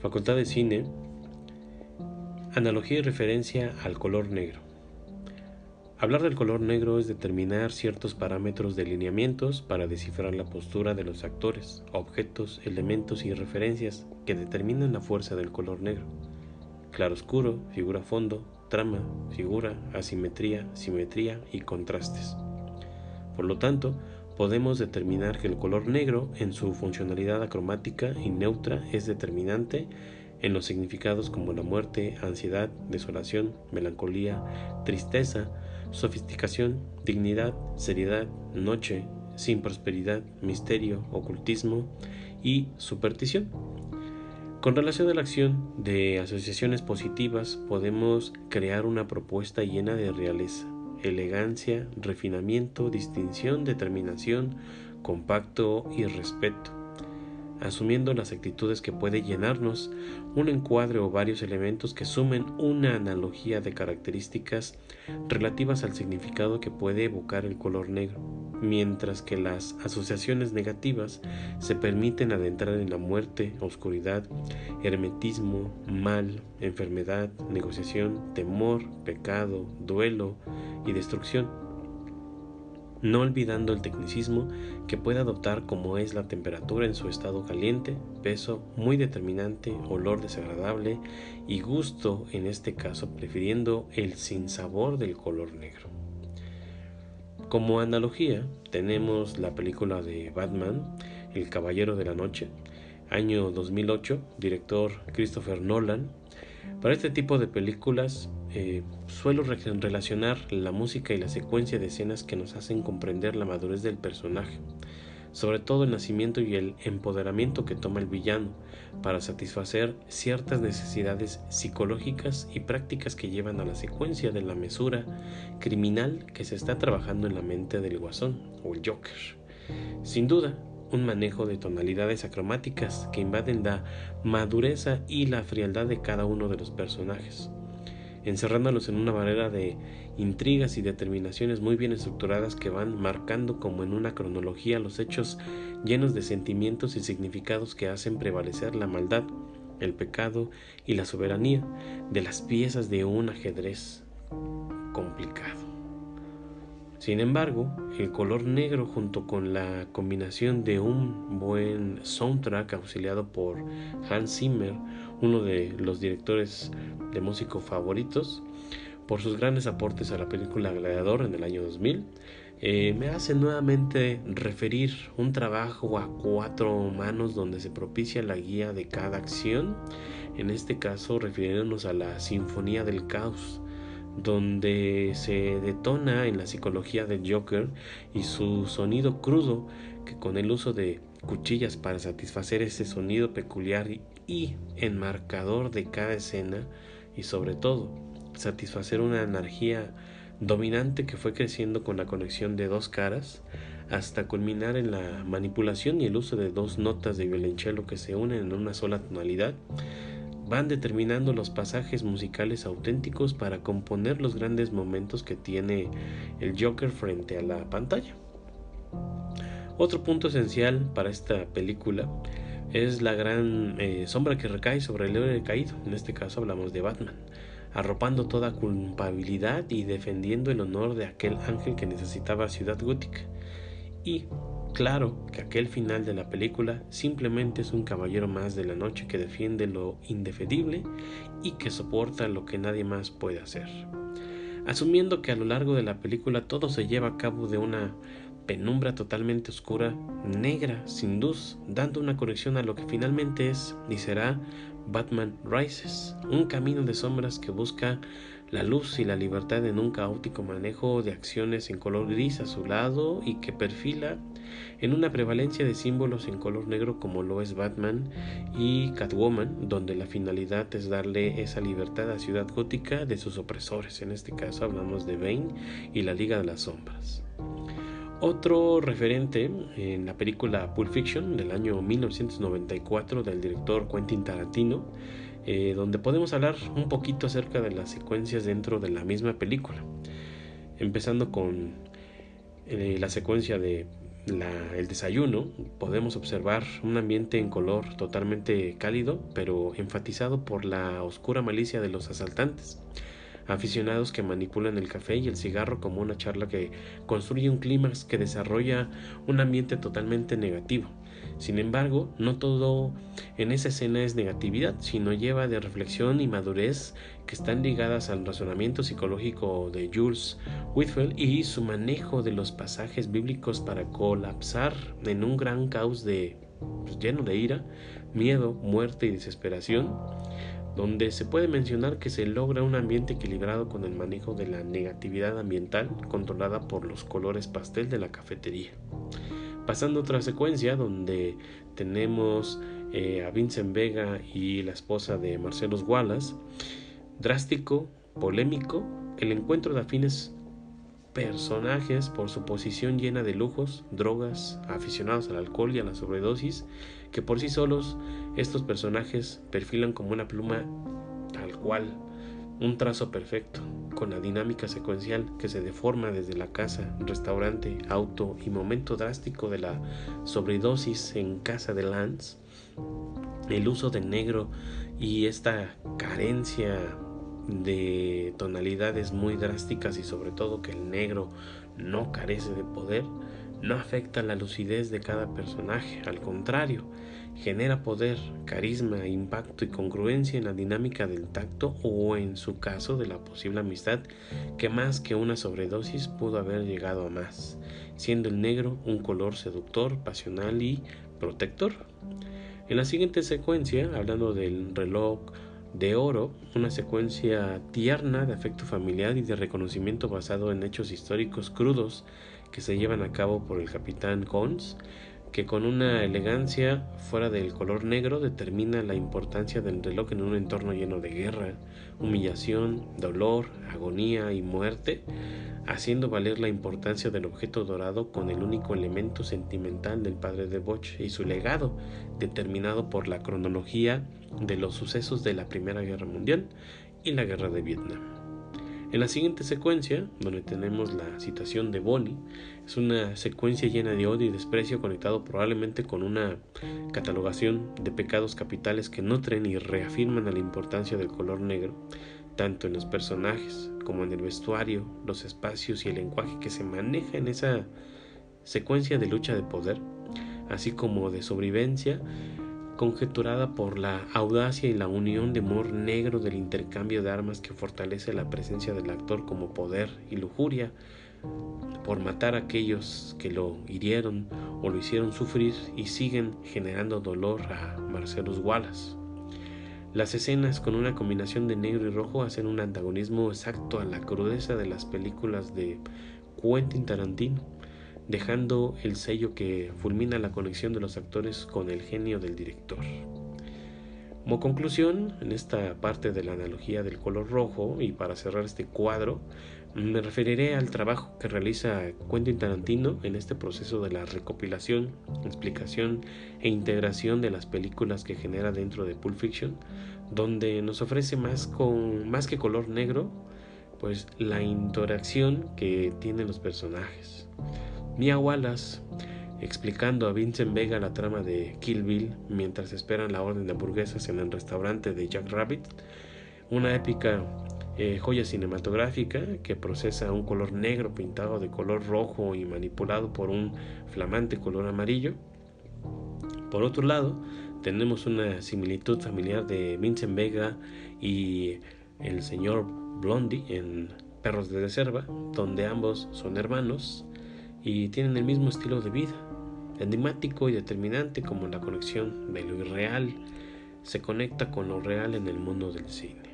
Facultad de Cine, analogía y referencia al color negro. Hablar del color negro es determinar ciertos parámetros de lineamientos para descifrar la postura de los actores, objetos, elementos y referencias que determinan la fuerza del color negro. Claroscuro, figura fondo, trama, figura, asimetría, simetría y contrastes. Por lo tanto, podemos determinar que el color negro en su funcionalidad acromática y neutra es determinante en los significados como la muerte, ansiedad, desolación, melancolía, tristeza, sofisticación, dignidad, seriedad, noche, sin prosperidad, misterio, ocultismo y superstición. Con relación a la acción de asociaciones positivas, podemos crear una propuesta llena de realeza, elegancia, refinamiento, distinción, determinación, compacto y respeto. Asumiendo las actitudes que puede llenarnos un encuadre o varios elementos que sumen una analogía de características relativas al significado que puede evocar el color negro, mientras que las asociaciones negativas se permiten adentrar en la muerte, oscuridad, hermetismo, mal, enfermedad, negociación, temor, pecado, duelo y destrucción no olvidando el tecnicismo que puede adoptar como es la temperatura en su estado caliente, peso muy determinante, olor desagradable y gusto en este caso prefiriendo el sinsabor del color negro. Como analogía tenemos la película de Batman, El Caballero de la Noche, año 2008, director Christopher Nolan, para este tipo de películas eh, suelo relacionar la música y la secuencia de escenas que nos hacen comprender la madurez del personaje, sobre todo el nacimiento y el empoderamiento que toma el villano para satisfacer ciertas necesidades psicológicas y prácticas que llevan a la secuencia de la mesura criminal que se está trabajando en la mente del guasón o el Joker. Sin duda, un manejo de tonalidades acromáticas que invaden la madureza y la frialdad de cada uno de los personajes, encerrándolos en una barrera de intrigas y determinaciones muy bien estructuradas que van marcando como en una cronología los hechos llenos de sentimientos y significados que hacen prevalecer la maldad, el pecado y la soberanía de las piezas de un ajedrez. Sin embargo, el color negro junto con la combinación de un buen soundtrack auxiliado por Hans Zimmer, uno de los directores de músico favoritos, por sus grandes aportes a la película Gladiador en el año 2000, eh, me hace nuevamente referir un trabajo a cuatro manos donde se propicia la guía de cada acción, en este caso refiriéndonos a la Sinfonía del Caos, donde se detona en la psicología del Joker y su sonido crudo que con el uso de cuchillas para satisfacer ese sonido peculiar y enmarcador de cada escena y sobre todo satisfacer una energía dominante que fue creciendo con la conexión de dos caras hasta culminar en la manipulación y el uso de dos notas de violonchelo que se unen en una sola tonalidad van determinando los pasajes musicales auténticos para componer los grandes momentos que tiene el Joker frente a la pantalla. Otro punto esencial para esta película es la gran eh, sombra que recae sobre el héroe caído, en este caso hablamos de Batman, arropando toda culpabilidad y defendiendo el honor de aquel ángel que necesitaba Ciudad Gótica. Y Claro que aquel final de la película simplemente es un caballero más de la noche que defiende lo indefendible y que soporta lo que nadie más puede hacer. Asumiendo que a lo largo de la película todo se lleva a cabo de una penumbra totalmente oscura, negra, sin luz, dando una conexión a lo que finalmente es y será Batman Rises, un camino de sombras que busca la luz y la libertad en un caótico manejo de acciones en color gris a su lado y que perfila en una prevalencia de símbolos en color negro como lo es Batman y Catwoman, donde la finalidad es darle esa libertad a Ciudad Gótica de sus opresores. En este caso hablamos de Bane y la Liga de las Sombras. Otro referente en la película Pulp Fiction del año 1994 del director Quentin Tarantino, eh, donde podemos hablar un poquito acerca de las secuencias dentro de la misma película, empezando con eh, la secuencia de el desayuno, podemos observar un ambiente en color totalmente cálido, pero enfatizado por la oscura malicia de los asaltantes aficionados que manipulan el café y el cigarro como una charla que construye un clímax que desarrolla un ambiente totalmente negativo. Sin embargo, no todo en esa escena es negatividad, sino lleva de reflexión y madurez que están ligadas al razonamiento psicológico de Jules Whitfield y su manejo de los pasajes bíblicos para colapsar en un gran caos de pues, lleno de ira, miedo, muerte y desesperación donde se puede mencionar que se logra un ambiente equilibrado con el manejo de la negatividad ambiental controlada por los colores pastel de la cafetería. Pasando a otra secuencia donde tenemos eh, a Vincent Vega y la esposa de Marcelos Wallace, drástico, polémico, el encuentro de afines personajes por su posición llena de lujos, drogas, aficionados al alcohol y a la sobredosis, que por sí solos estos personajes perfilan como una pluma tal cual, un trazo perfecto, con la dinámica secuencial que se deforma desde la casa, restaurante, auto y momento drástico de la sobredosis en casa de Lance, el uso del negro y esta carencia de tonalidades muy drásticas y sobre todo que el negro no carece de poder, no afecta la lucidez de cada personaje, al contrario, genera poder, carisma, impacto y congruencia en la dinámica del tacto o en su caso de la posible amistad que más que una sobredosis pudo haber llegado a más, siendo el negro un color seductor, pasional y protector. En la siguiente secuencia, hablando del reloj de oro, una secuencia tierna de afecto familiar y de reconocimiento basado en hechos históricos crudos que se llevan a cabo por el capitán Cons, que con una elegancia fuera del color negro determina la importancia del reloj en un entorno lleno de guerra, humillación, dolor, agonía y muerte, haciendo valer la importancia del objeto dorado con el único elemento sentimental del padre de Bosch y su legado, determinado por la cronología de los sucesos de la Primera Guerra Mundial y la Guerra de Vietnam. En la siguiente secuencia, donde tenemos la citación de Bonnie, es una secuencia llena de odio y desprecio conectado probablemente con una catalogación de pecados capitales que nutren y reafirman la importancia del color negro, tanto en los personajes como en el vestuario, los espacios y el lenguaje que se maneja en esa secuencia de lucha de poder, así como de sobrevivencia conjeturada por la audacia y la unión de humor negro del intercambio de armas que fortalece la presencia del actor como poder y lujuria por matar a aquellos que lo hirieron o lo hicieron sufrir y siguen generando dolor a Marcelus Wallace. Las escenas con una combinación de negro y rojo hacen un antagonismo exacto a la crudeza de las películas de Quentin Tarantino dejando el sello que fulmina la conexión de los actores con el genio del director. Como conclusión, en esta parte de la analogía del color rojo y para cerrar este cuadro, me referiré al trabajo que realiza Quentin Tarantino en este proceso de la recopilación, explicación e integración de las películas que genera dentro de Pulp Fiction, donde nos ofrece más con más que color negro, pues la interacción que tienen los personajes. Mia Wallace explicando a Vincent Vega la trama de Kill Bill mientras esperan la orden de hamburguesas en el restaurante de Jack Rabbit, una épica eh, joya cinematográfica que procesa un color negro pintado de color rojo y manipulado por un flamante color amarillo. Por otro lado, tenemos una similitud familiar de Vincent Vega y el señor Blondie en Perros de Reserva, donde ambos son hermanos y tienen el mismo estilo de vida, enigmático y determinante como la conexión de lo irreal se conecta con lo real en el mundo del cine.